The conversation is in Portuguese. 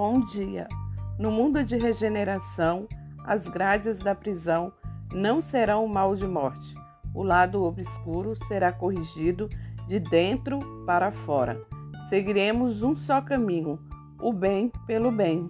Bom dia. No mundo de regeneração, as grades da prisão não serão o mal de morte. O lado obscuro será corrigido de dentro para fora. Seguiremos um só caminho, o bem pelo bem.